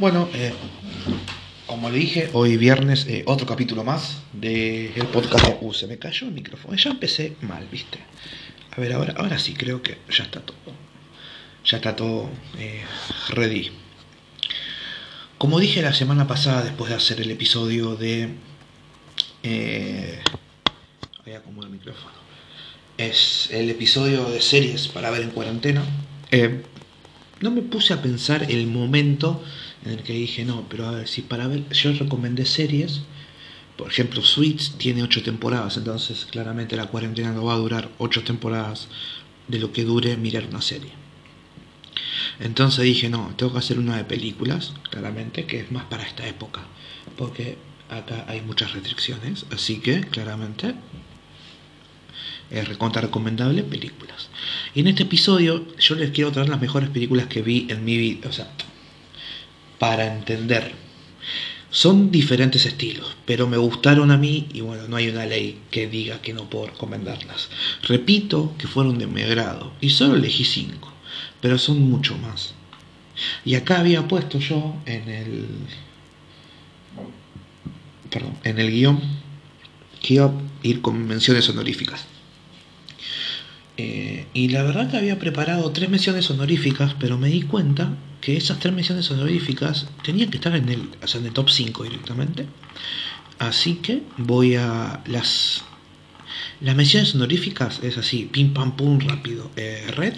Bueno, eh, como le dije, hoy viernes eh, otro capítulo más del podcast de... Uh, se me cayó el micrófono. Ya empecé mal, ¿viste? A ver, ahora, ahora sí, creo que ya está todo. Ya está todo eh, ready. Como dije la semana pasada, después de hacer el episodio de... Voy a acomodar el micrófono. Es el episodio de series para ver en cuarentena. No me puse a pensar el momento en el que dije, no, pero a ver, si para ver, yo recomendé series, por ejemplo, Suits tiene ocho temporadas, entonces claramente la cuarentena no va a durar ocho temporadas de lo que dure mirar una serie. Entonces dije, no, tengo que hacer una de películas, claramente, que es más para esta época, porque acá hay muchas restricciones, así que claramente es recontra recomendable películas. Y en este episodio yo les quiero traer las mejores películas que vi en mi vida, o sea, para entender. Son diferentes estilos, pero me gustaron a mí y bueno, no hay una ley que diga que no puedo recomendarlas. Repito que fueron de mi agrado y solo elegí cinco, pero son mucho más. Y acá había puesto yo en el perdón, en el guion que iba a ir con menciones honoríficas. Eh, y la verdad que había preparado tres menciones honoríficas, pero me di cuenta que esas tres menciones honoríficas tenían que estar en el, o sea, top 5 directamente. Así que voy a las... Las menciones honoríficas es así, pim pam pum rápido. Eh, Red,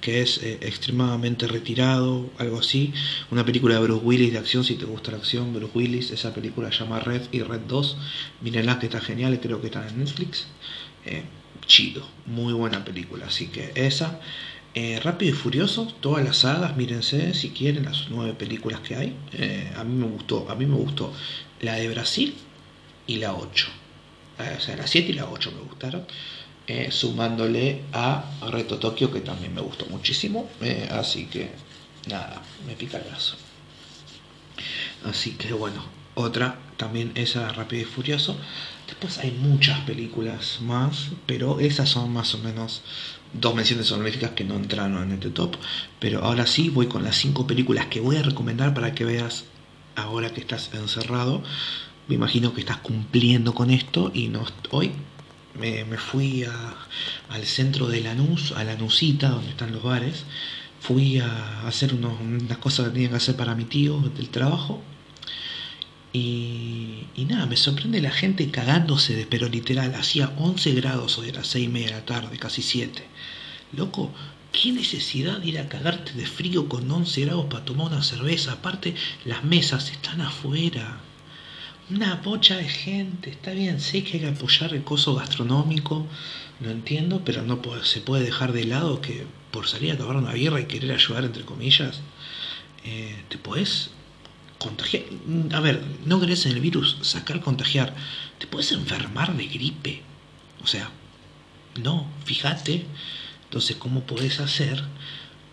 que es eh, extremadamente retirado, algo así. Una película de Bruce Willis de acción, si te gusta la acción, Bruce Willis, esa película se llama Red y Red 2. Mírenla que está genial, creo que está en Netflix. Eh, chido, muy buena película, así que esa. Eh, Rápido y Furioso, todas las sagas, mírense si quieren las nueve películas que hay. Eh, a mí me gustó, a mí me gustó la de Brasil y la 8. Eh, o sea, la 7 y la 8 me gustaron. Sumándole a Reto Tokio, que también me gustó muchísimo. Así que, nada, me pica el brazo. Así que bueno, otra también esa Rápido y Furioso. Después hay muchas películas más, pero esas son más o menos dos menciones honoríficas que no entraron en este top. Pero ahora sí voy con las cinco películas que voy a recomendar para que veas ahora que estás encerrado. Me imagino que estás cumpliendo con esto y no hoy me, fui al centro de Lanús, a Lanusita, donde están los bares. Fui a hacer unas cosas que tenía que hacer para mi tío del trabajo y, y, nada, me sorprende la gente cagándose de, pero literal, hacía 11 grados hoy a las 6 y media de la tarde, casi 7. Loco, ¿qué necesidad de ir a cagarte de frío con 11 grados para tomar una cerveza? Aparte, las mesas están afuera. Una bocha de gente, está bien, sé que hay que apoyar el coso gastronómico, no entiendo, pero no se puede dejar de lado que por salir a tomar una birra y querer ayudar, entre comillas, eh, te puedes contagiar. A ver, no crees en el virus, sacar, contagiar. Te puedes enfermar de gripe. O sea, no, fíjate. Entonces, ¿cómo puedes hacer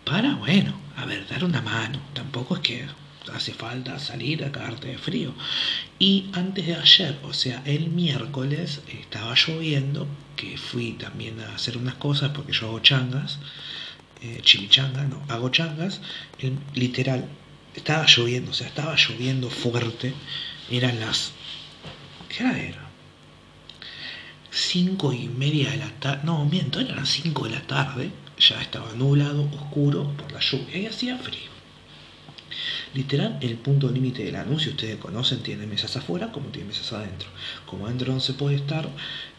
para, bueno, a ver, dar una mano? Tampoco es que hace falta salir a cagarte de frío. Y antes de ayer, o sea, el miércoles, estaba lloviendo, que fui también a hacer unas cosas porque yo hago changas. Eh, no, hago changas. Literal, estaba lloviendo, o sea, estaba lloviendo fuerte. Eran las. ¿Qué era? Cinco y media de la tarde. No, miento, eran las cinco de la tarde. Ya estaba nublado, oscuro por la lluvia y hacía frío. Literal, el punto límite del anuncio, ustedes conocen, tiene mesas afuera como tiene mesas adentro. Como adentro no se puede estar,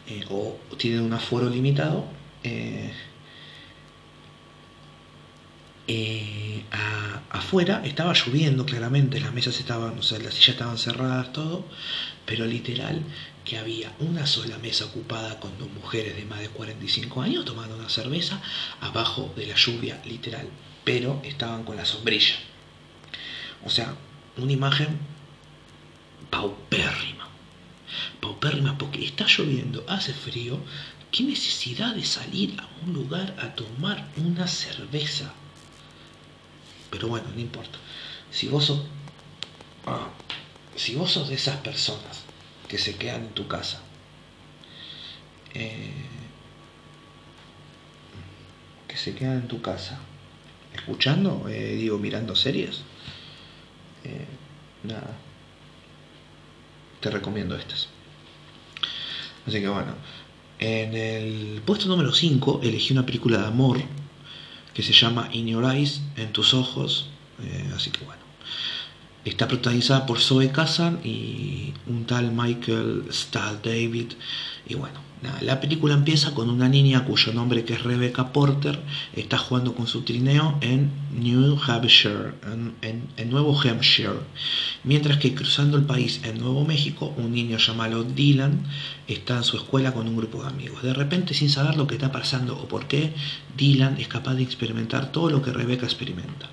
eh, o tienen un aforo limitado, eh, eh, afuera estaba lloviendo claramente, las mesas estaban, o sea, las sillas estaban cerradas, todo, pero literal que había una sola mesa ocupada con dos mujeres de más de 45 años tomando una cerveza abajo de la lluvia, literal, pero estaban con la sombrilla. O sea, una imagen paupérrima. Paupérrima porque está lloviendo, hace frío. ¿Qué necesidad de salir a un lugar a tomar una cerveza? Pero bueno, no importa. Si vos sos, ah, si vos sos de esas personas que se quedan en tu casa, eh, que se quedan en tu casa, escuchando, eh, digo, mirando series, eh, nada. Te recomiendo estas. Así que bueno. En el puesto número 5 elegí una película de amor que se llama In Your Eyes, en tus ojos. Eh, así que bueno. Está protagonizada por Zoe Kazan y un tal Michael Stahl David. Y bueno, la película empieza con una niña cuyo nombre que es Rebecca Porter está jugando con su trineo en New Hampshire, en, Nuevo Hampshire, mientras que cruzando el país en Nuevo México, un niño llamado Dylan está en su escuela con un grupo de amigos. De repente, sin saber lo que está pasando o por qué, Dylan es capaz de experimentar todo lo que Rebecca experimenta.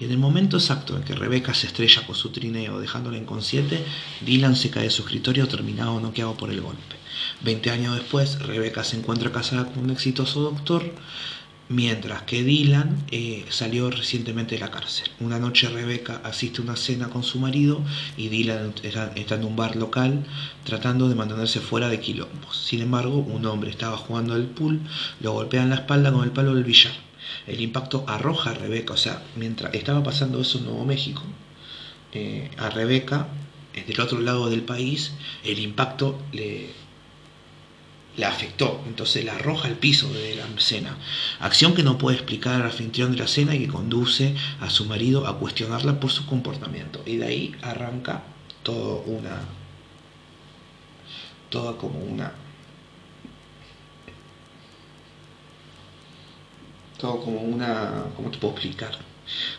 Y en el momento exacto en que Rebecca se estrella con su trineo dejándola inconsciente, Dylan se cae de su escritorio terminado noqueado por el golpe. Veinte años después, Rebecca se encuentra casada con un exitoso doctor, mientras que Dylan eh, salió recientemente de la cárcel. Una noche Rebecca asiste a una cena con su marido y Dylan está en un bar local tratando de mantenerse fuera de quilombos. Sin embargo, un hombre estaba jugando al pool, lo golpea en la espalda con el palo del billar. El impacto arroja a Rebeca, o sea, mientras estaba pasando eso en Nuevo México, eh, a Rebeca, del otro lado del país, el impacto le, le afectó, entonces la arroja al piso de la cena. Acción que no puede explicar al anfitrión de la cena y que conduce a su marido a cuestionarla por su comportamiento. Y de ahí arranca todo una. toda como una. todo como una. ¿cómo te puedo explicar?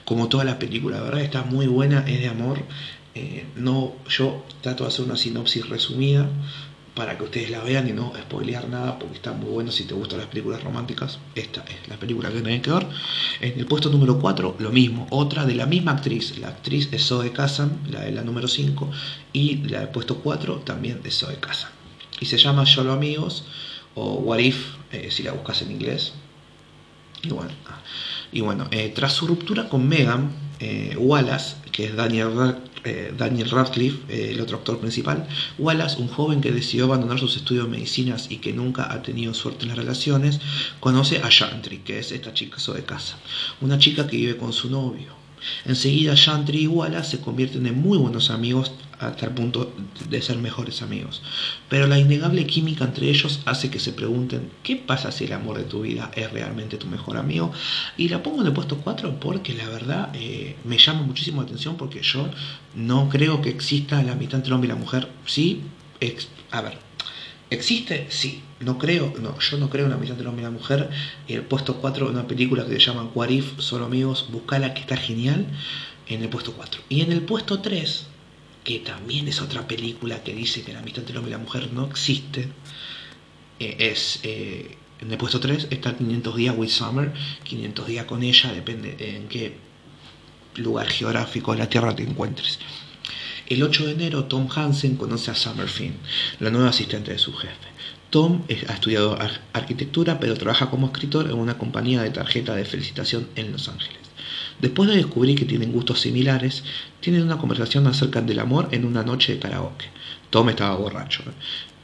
Como toda la película, la verdad está muy buena, es de amor. Eh, no, yo trato de hacer una sinopsis resumida para que ustedes la vean y no spoilear nada porque está muy bueno si te gustan las películas románticas. Esta es la película que tienen que ver. En el puesto número 4 lo mismo otra de la misma actriz la actriz es Zoe Kazan la de la número 5 y la del puesto 4 también de Zoe Kazan. Y se llama Solo Amigos o What If eh, si la buscas en inglés. Y bueno, ah, y bueno eh, tras su ruptura con Megan eh, Wallace que es Daniel eh, Daniel Radcliffe, eh, el otro actor principal, Wallace, un joven que decidió abandonar sus estudios de medicinas y que nunca ha tenido suerte en las relaciones, conoce a Chantry, que es esta chica de casa, una chica que vive con su novio. Enseguida Chantry y Wallace se convierten en muy buenos amigos hasta el punto de ser mejores amigos. Pero la innegable química entre ellos hace que se pregunten qué pasa si el amor de tu vida es realmente tu mejor amigo. Y la pongo en el puesto 4 porque la verdad eh, me llama muchísimo la atención porque yo no creo que exista la mitad entre el hombre y la mujer. Sí, a ver, ¿Existe? Sí. No creo, no, yo no creo en la mitad entre el hombre y la mujer. El puesto 4, una película que se llama Warif, solo amigos, buscala que está genial. En el puesto 4. Y en el puesto 3, que también es otra película que dice que la amistad entre el hombre y la mujer no existe, eh, es eh, en el puesto 3 está 500 días with Summer, 500 días con ella, depende en qué lugar geográfico de la Tierra te encuentres. El 8 de enero Tom Hansen conoce a Summer Finn, la nueva asistente de su jefe. Tom ha estudiado arquitectura pero trabaja como escritor en una compañía de tarjeta de felicitación en Los Ángeles. Después de descubrir que tienen gustos similares, tienen una conversación acerca del amor en una noche de karaoke. Tom estaba borracho.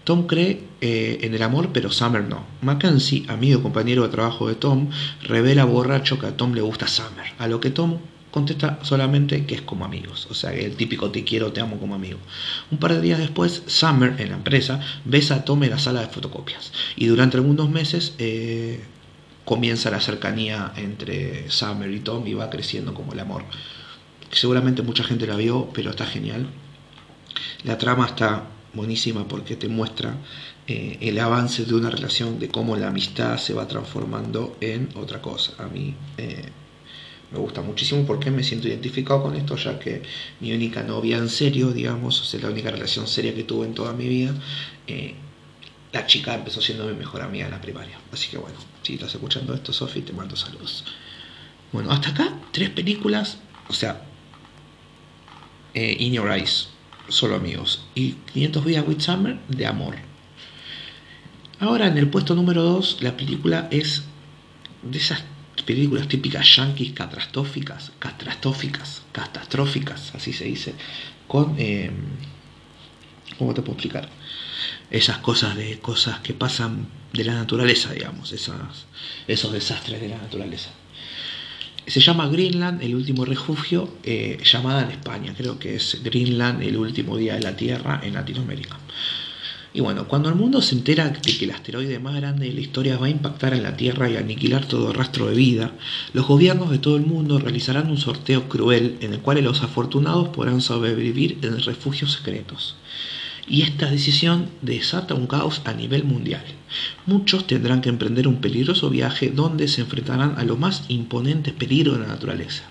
Tom cree eh, en el amor, pero Summer no. Mackenzie, amigo y compañero de trabajo de Tom, revela borracho que a Tom le gusta Summer, a lo que Tom contesta solamente que es como amigos, o sea, el típico te quiero, te amo como amigo. Un par de días después, Summer, en la empresa, besa a Tom en la sala de fotocopias y durante algunos meses eh, comienza la cercanía entre Summer y Tom y va creciendo como el amor. Seguramente mucha gente la vio, pero está genial. La trama está buenísima porque te muestra eh, el avance de una relación, de cómo la amistad se va transformando en otra cosa. A mí eh, me gusta muchísimo porque me siento identificado con esto, ya que mi única novia en serio, digamos, o sea, la única relación seria que tuve en toda mi vida, eh, la chica empezó siendo mi mejor amiga en la primaria. Así que bueno, si estás escuchando esto, Sofi, te mando saludos. Bueno, hasta acá, tres películas, o sea, eh, In Your Eyes, solo amigos, y 500 días with Summer, de amor. Ahora, en el puesto número 2, la película es de películas típicas yankees catastróficas, catastróficas, catastróficas, así se dice, con, eh, ¿cómo te puedo explicar? esas cosas de cosas que pasan de la naturaleza, digamos, esas, esos desastres de la naturaleza. Se llama Greenland, el último refugio, eh, llamada en España. Creo que es Greenland, el último día de la Tierra en Latinoamérica. Y bueno, cuando el mundo se entera de que el asteroide más grande de la historia va a impactar en la Tierra y aniquilar todo rastro de vida, los gobiernos de todo el mundo realizarán un sorteo cruel en el cual los afortunados podrán sobrevivir en refugios secretos. Y esta decisión desata un caos a nivel mundial. Muchos tendrán que emprender un peligroso viaje donde se enfrentarán a los más imponentes peligros de la naturaleza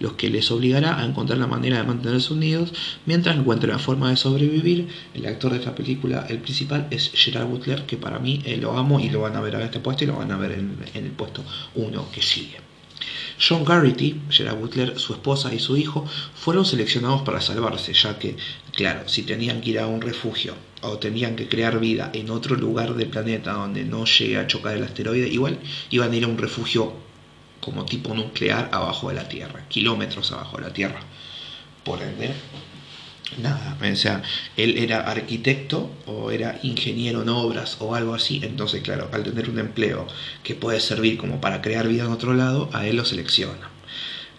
los que les obligará a encontrar la manera de mantenerse unidos mientras encuentren la forma de sobrevivir. El actor de esta película, el principal, es Gerard Butler, que para mí eh, lo amo y lo van a ver en este puesto y lo van a ver en, el puesto 1 que sigue. John Garrity, Gerard Butler, su esposa y su hijo fueron seleccionados para salvarse, ya que, claro, si tenían que ir a un refugio o tenían que crear vida en otro lugar del planeta donde no llegue a chocar el asteroide, igual iban a ir a un refugio como tipo nuclear abajo de la Tierra, kilómetros abajo de la Tierra. Por ende, nada, o sea, él era arquitecto o era ingeniero en obras o algo así, entonces claro, al tener un empleo que puede servir como para crear vida en otro lado, a él lo selecciona.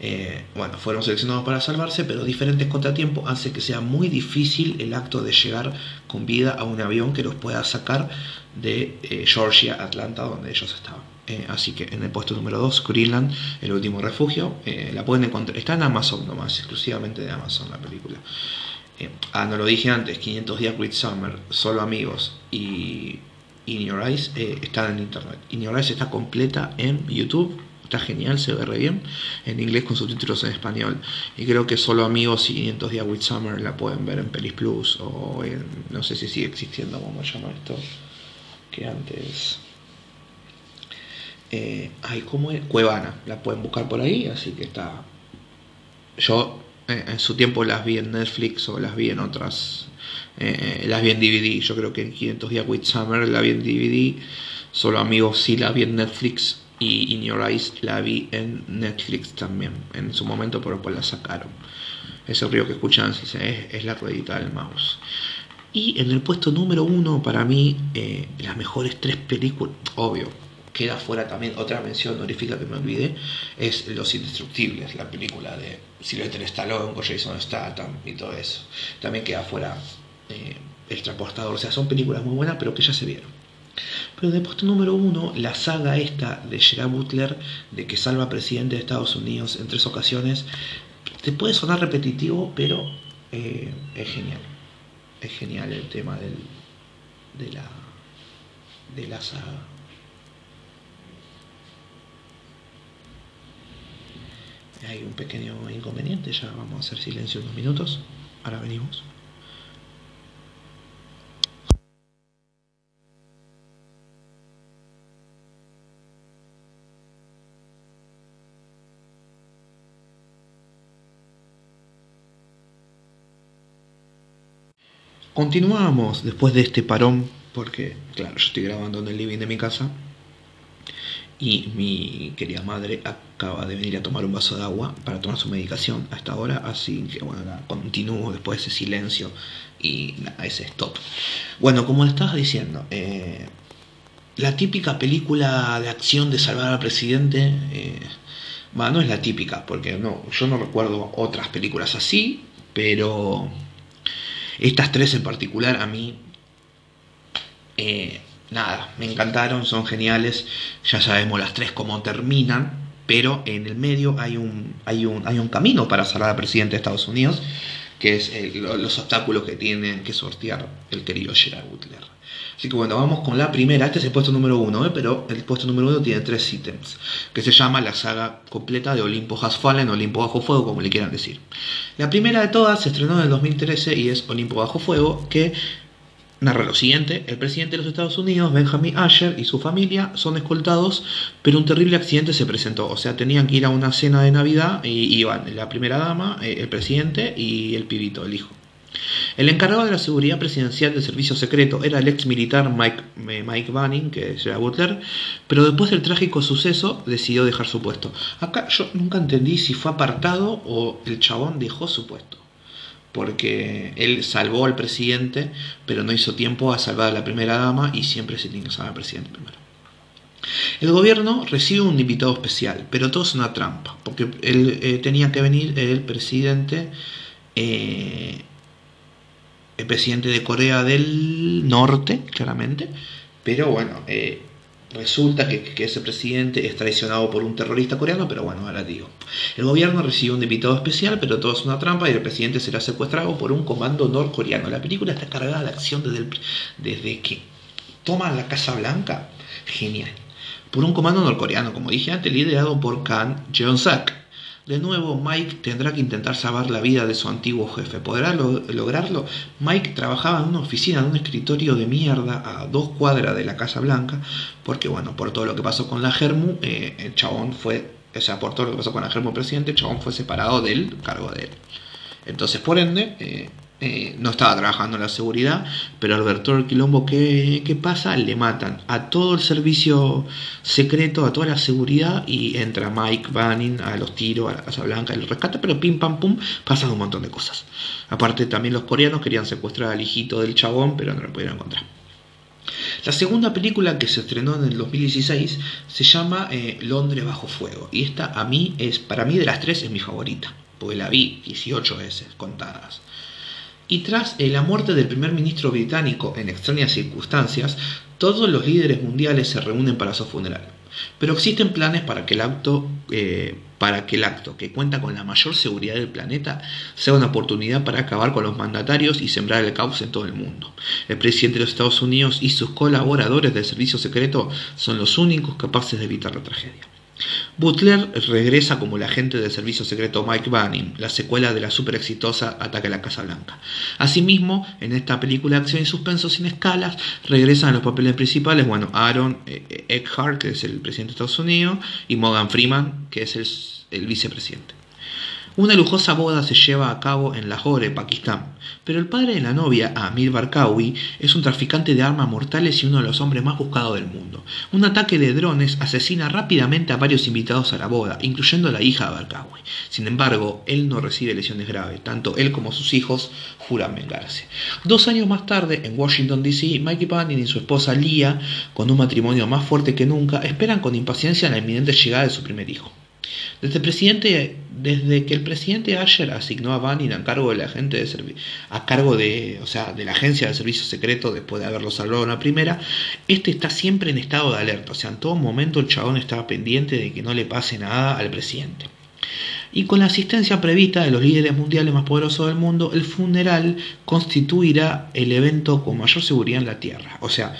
Eh, bueno, fueron seleccionados para salvarse, pero diferentes contratiempos hacen que sea muy difícil el acto de llegar con vida a un avión que los pueda sacar de eh, Georgia, Atlanta, donde ellos estaban. Eh, así que en el puesto número 2, Greenland, el último refugio. Eh, la pueden encontrar. Está en Amazon nomás, exclusivamente de Amazon la película. Eh, ah, no lo dije antes, 500 días with Summer, Solo Amigos y In Your Eyes están en internet. In Your Eyes está completa en YouTube. Está genial, se ve re bien. En inglés con subtítulos en español. Y creo que Solo Amigos y 500 días with Summer la pueden ver en Pelis Plus o en. No sé si sigue existiendo, ¿cómo se llama esto? Que antes eh, ay, ¿cómo es? Cuevana, la pueden buscar por ahí, así que está. Yo eh, en su tiempo las vi en Netflix o las vi en otras. Eh, las vi en DVD. Yo creo que en 500 días with Summer la vi en DVD. Solo amigos sí la vi en Netflix. Y In Your Eyes la vi en Netflix también. En su momento, pero pues la sacaron. Ese río que escuchan es, es la ruedita del mouse. Y en el puesto número uno, para mí, las mejores tres películas, obvio, queda fuera también otra mención honorífica que me olvidé, es Los Indestructibles, la película de Sylvester Stallone con Jason Statham y todo eso. También queda fuera eh, El Transportador. O sea, son películas muy buenas, pero que ya se vieron. Pero de puesto número uno, la saga esta de Gerard Butler, de que salva presidente de Estados Unidos en tres ocasiones, te puede sonar repetitivo, pero eh, es genial. Es genial el tema del, de, la, de la saga. Hay un pequeño inconveniente, ya vamos a hacer silencio unos minutos, ahora venimos. Continuamos después de este parón, porque claro, yo estoy grabando en el living de mi casa y mi querida madre acaba de venir a tomar un vaso de agua para tomar su medicación a esta hora, así que bueno, continúo después de ese silencio y ese stop. Bueno, como le estabas diciendo, eh, la típica película de acción de salvar al presidente, eh, bueno, no es la típica, porque no, yo no recuerdo otras películas así, pero estas tres en particular a mí... Eh, nada, me encantaron, son geniales, ya sabemos las tres cómo terminan, pero en el medio hay un, hay un, hay un camino para salvar al presidente de Estados Unidos, que es los obstáculos que tiene que sortear el querido Gerard Butler. Así que bueno, vamos con la primera. Este es el puesto número uno, ¿eh? pero el puesto número uno tiene tres ítems, que se llama la saga completa de Olimpo Has Fallen, Olimpo Bajo Fuego, como le quieran decir. La primera de todas se estrenó en el 2013 y es Olimpo Bajo Fuego, que Narra lo siguiente, el presidente de los Estados Unidos, Benjamin Asher, y su familia son escoltados, pero un terrible accidente se presentó. O sea, tenían que ir a una cena de Navidad y iban la primera dama, eh, el presidente y el pibito, el hijo. El encargado de la seguridad presidencial del servicio secreto era el ex militar Mike, eh, Mike Banning, que era Butler, pero después del trágico suceso decidió dejar su puesto. Acá yo nunca entendí si fue apartado o el chabón dejó su puesto porque él salvó al presidente, pero no hizo tiempo a salvar a la primera dama y siempre se tiene que salvar al presidente primero. El gobierno recibe un invitado especial, pero todo es una trampa, porque él, eh, tenía que venir el presidente, eh, el presidente de Corea del Norte, claramente, pero bueno, eh, resulta que, ese presidente es traicionado por un terrorista coreano, pero bueno, ahora digo. El gobierno recibe un invitado especial, pero todo es una trampa y el presidente será secuestrado por un comando norcoreano. La película está cargada de acción desde, desde que toman la Casa Blanca. Genial por un comando norcoreano, como dije antes, liderado por Kang Jeong-sak. De nuevo, Mike tendrá que intentar salvar la vida de su antiguo jefe. ¿Podrá lograrlo? Mike trabajaba en una oficina, en un escritorio de mierda a dos cuadras de la Casa Blanca, porque bueno, por todo lo que pasó con la Germu, eh, el chabón fue, o sea, por todo lo que pasó con la Germu presidente, el chabón fue separado del cargo de él. Entonces, por ende, eh, eh, no estaba trabajando en la seguridad, pero al ver todo el quilombo que, pasa, le matan a todo el servicio secreto, a toda la seguridad, y entra Mike Banning a los tiros, a la Casa Blanca, el rescate, pero pim pam pum, pasan un montón de cosas. Aparte, también los coreanos querían secuestrar al hijito del chabón, pero no lo pudieron encontrar. La segunda película que se estrenó en el 2016 se llama eh, Londres bajo fuego, y esta a mí es, para mí de las tres es mi favorita, porque la vi 18 veces contadas y tras la muerte del primer ministro británico en extrañas circunstancias, todos los líderes mundiales se reúnen para su funeral. Pero existen planes para que el acto, eh, para que el acto, que cuenta con la mayor seguridad del planeta, sea una oportunidad para acabar con los mandatarios y sembrar el caos en todo el mundo. El presidente de los Estados Unidos y sus colaboradores del servicio secreto son los únicos capaces de evitar la tragedia. Butler regresa como el agente del servicio secreto Mike Banning, la secuela de la super exitosa Ataque a la Casa Blanca. Asimismo, en esta película de acción y suspenso sin escalas, regresan a los papeles principales, bueno, Aaron eh, Eckhart, que es el presidente de Estados Unidos, y Morgan Freeman, que es el vicepresidente. Una lujosa boda se lleva a cabo en Lahore, Pakistán, pero el padre de la novia, Amir Barkawi, es un traficante de armas mortales y uno de los hombres más buscados del mundo. Un ataque de drones asesina rápidamente a varios invitados a la boda, incluyendo a la hija de Barkawi. Sin embargo, él no recibe lesiones graves, tanto él como sus hijos juran vengarse. Dos años más tarde, en Washington, D.C., Mikey Panning y su esposa Leah, con un matrimonio más fuerte que nunca, esperan con impaciencia la inminente llegada de su primer hijo. Desde, presidente, desde que el presidente Asher asignó a Banning a cargo de la de a cargo de, o sea, de la agencia de servicio secreto después de haberlo salvado en la primera, este está siempre en estado de alerta, o sea, en todo momento el chabón estaba pendiente de que no le pase nada al presidente. Y con la asistencia prevista de los líderes mundiales más poderosos del mundo, el funeral constituirá el evento con mayor seguridad en la Tierra. O sea,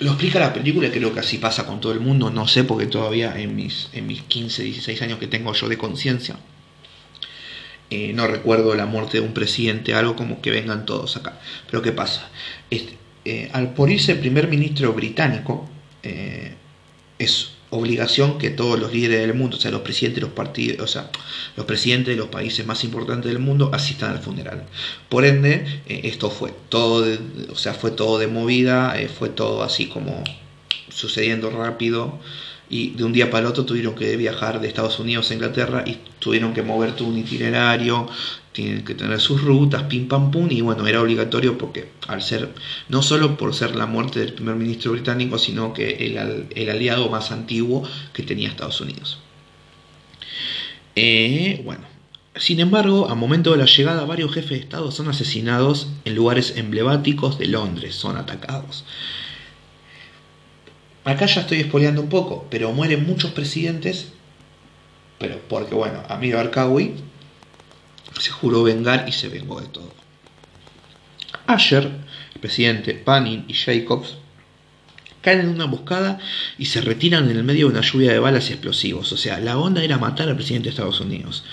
lo explica la película, creo que así pasa con todo el mundo, no sé, porque todavía en mis, en mis 15, 16 años que tengo yo de conciencia, eh, no recuerdo la muerte de un presidente, algo como que vengan todos acá. Pero ¿qué pasa? Eh, al por irse el primer ministro británico, eh, es obligación que todos los líderes del mundo, o sea, los presidentes de los partidos, o sea, los presidentes de los países más importantes del mundo asistan al funeral. Por ende, eh, esto fue todo, de, o sea, fue todo de movida, eh, fue todo así como sucediendo rápido y de un día para el otro tuvieron que viajar de Estados Unidos a Inglaterra y tuvieron que mover todo un itinerario, tienen que tener sus rutas, pim pam pum, y bueno, era obligatorio porque al ser, no solo por ser la muerte del primer ministro británico, sino que el, el aliado más antiguo que tenía Estados Unidos. Eh, bueno, sin embargo, a momento de la llegada, varios jefes de Estado son asesinados en lugares emblemáticos de Londres, son atacados. Acá ya estoy espoleando un poco, pero mueren muchos presidentes, pero porque bueno, Amir Barkawi se juró vengar y se vengó de todo. Asher, el presidente, Panning y Jacobs caen en una emboscada y se retiran en el medio de una lluvia de balas y explosivos. O sea, la onda era matar al presidente de Estados Unidos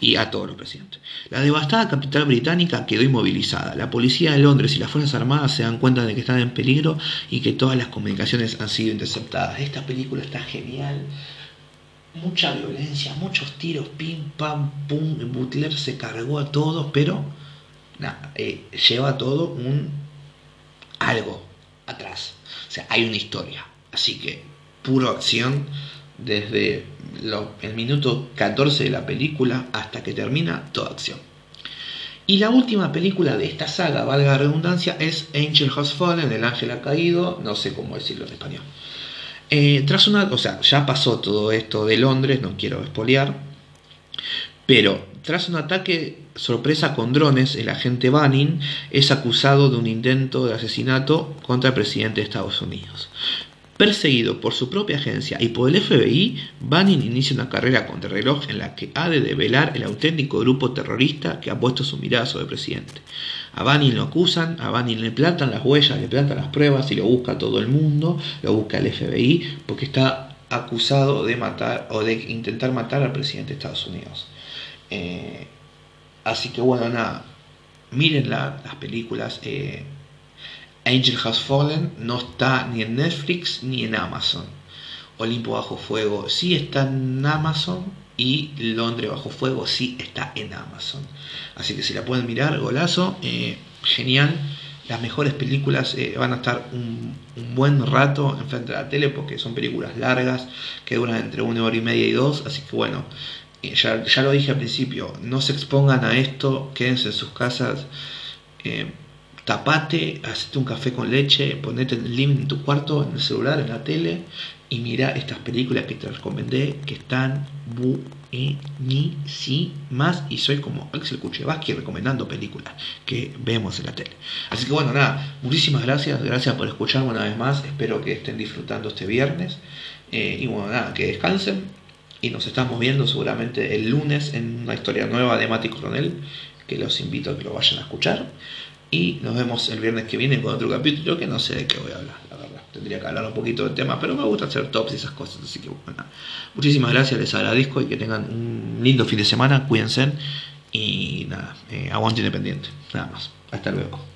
y a todos los presidentes. La devastada capital británica quedó inmovilizada. La policía de Londres y las Fuerzas Armadas se dan cuenta de que están en peligro y que todas las comunicaciones han sido interceptadas. Esta película está genial. Mucha violencia, muchos tiros, pim, pam, pum. Butler se cargó a todos, pero eh, lleva todo un algo atrás. Hay una historia. Así que, puro acción desde el minuto 14 de la película hasta que termina toda acción. Y la última película de esta saga, valga la redundancia, es Angel Has Fallen, El Ángel ha caído, no sé cómo decirlo en español. Eh, tras una, o sea, ya pasó todo esto de Londres, no quiero espolear, pero tras un ataque sorpresa con drones, el agente Banning es acusado de un intento de asesinato contra el presidente de Estados Unidos. Perseguido por su propia agencia y por el FBI, Banning inicia una carrera contra reloj en la que ha de develar el auténtico grupo terrorista que ha puesto su mirada sobre el presidente. A Banning lo acusan, a Banning le plantan las huellas, le plantan las pruebas y lo busca todo el mundo, lo busca el FBI, porque está acusado de matar o de intentar matar al presidente de Estados Unidos. Eh, así que bueno, nada, miren las películas. Eh, Angel Has Fallen no está ni en Netflix ni en Amazon. Olimpo Bajo Fuego sí está en Amazon y Londres Bajo Fuego sí está en Amazon. Así que si la pueden mirar, golazo, eh, genial. Las mejores películas eh, van a estar un, buen rato enfrente de la tele porque son películas largas que duran entre una hora y media y dos. Así que bueno, eh, ya, ya, lo dije al principio, no se expongan a esto, quédense en sus casas tapate, hazte un café con leche, ponete el link en tu cuarto, en el celular, en la tele y mira estas películas que te recomendé que están buenísimas y soy como Axel Kuchevaski recomendando películas que vemos en la tele. Así que bueno, nada, muchísimas gracias, gracias por escucharme una vez más, espero que estén disfrutando este viernes eh, y bueno, nada, que descansen y nos estamos viendo seguramente el lunes en una historia nueva de Mati Coronel que los invito a que lo vayan a escuchar. Y nos vemos el viernes que viene con otro capítulo que no sé de qué voy a hablar, la verdad. Tendría que hablar un poquito del tema, pero me gusta hacer tops y esas cosas. Así que bueno, muchísimas gracias, les agradezco y que tengan un lindo fin de semana. Cuídense y nada, eh, aguante independiente. Nada más. Hasta luego.